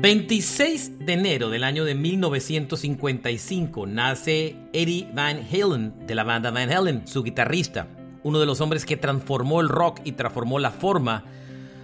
26 de enero del año de 1955 nace Eddie Van Halen de la banda Van Halen, su guitarrista, uno de los hombres que transformó el rock y transformó la forma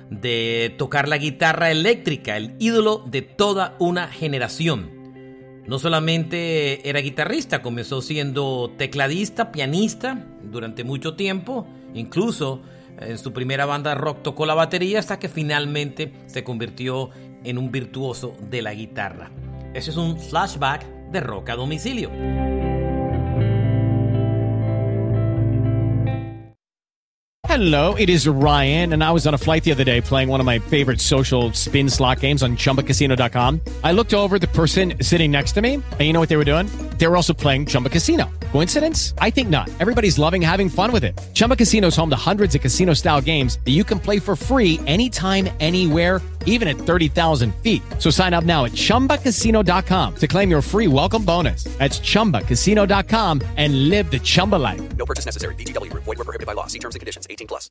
de tocar la guitarra eléctrica, el ídolo de toda una generación. No solamente era guitarrista, comenzó siendo tecladista, pianista durante mucho tiempo, incluso en su primera banda rock tocó la batería hasta que finalmente se convirtió en un virtuoso de la guitarra. Ese es un flashback de rock a domicilio. Hello, it is Ryan, and I was on a flight the other day playing one of my favorite social spin slot games on chumbacasino.com. I looked over the person sitting next to me, and you know what they were doing? They were also playing Chumba Casino. Coincidence? I think not. Everybody's loving having fun with it. Chumba Casino is home to hundreds of casino style games that you can play for free anytime, anywhere, even at 30,000 feet. So sign up now at chumbacasino.com to claim your free welcome bonus. That's chumbacasino.com and live the Chumba life. No purchase necessary. VGW. Void were prohibited by law. See terms and conditions. 18 plus.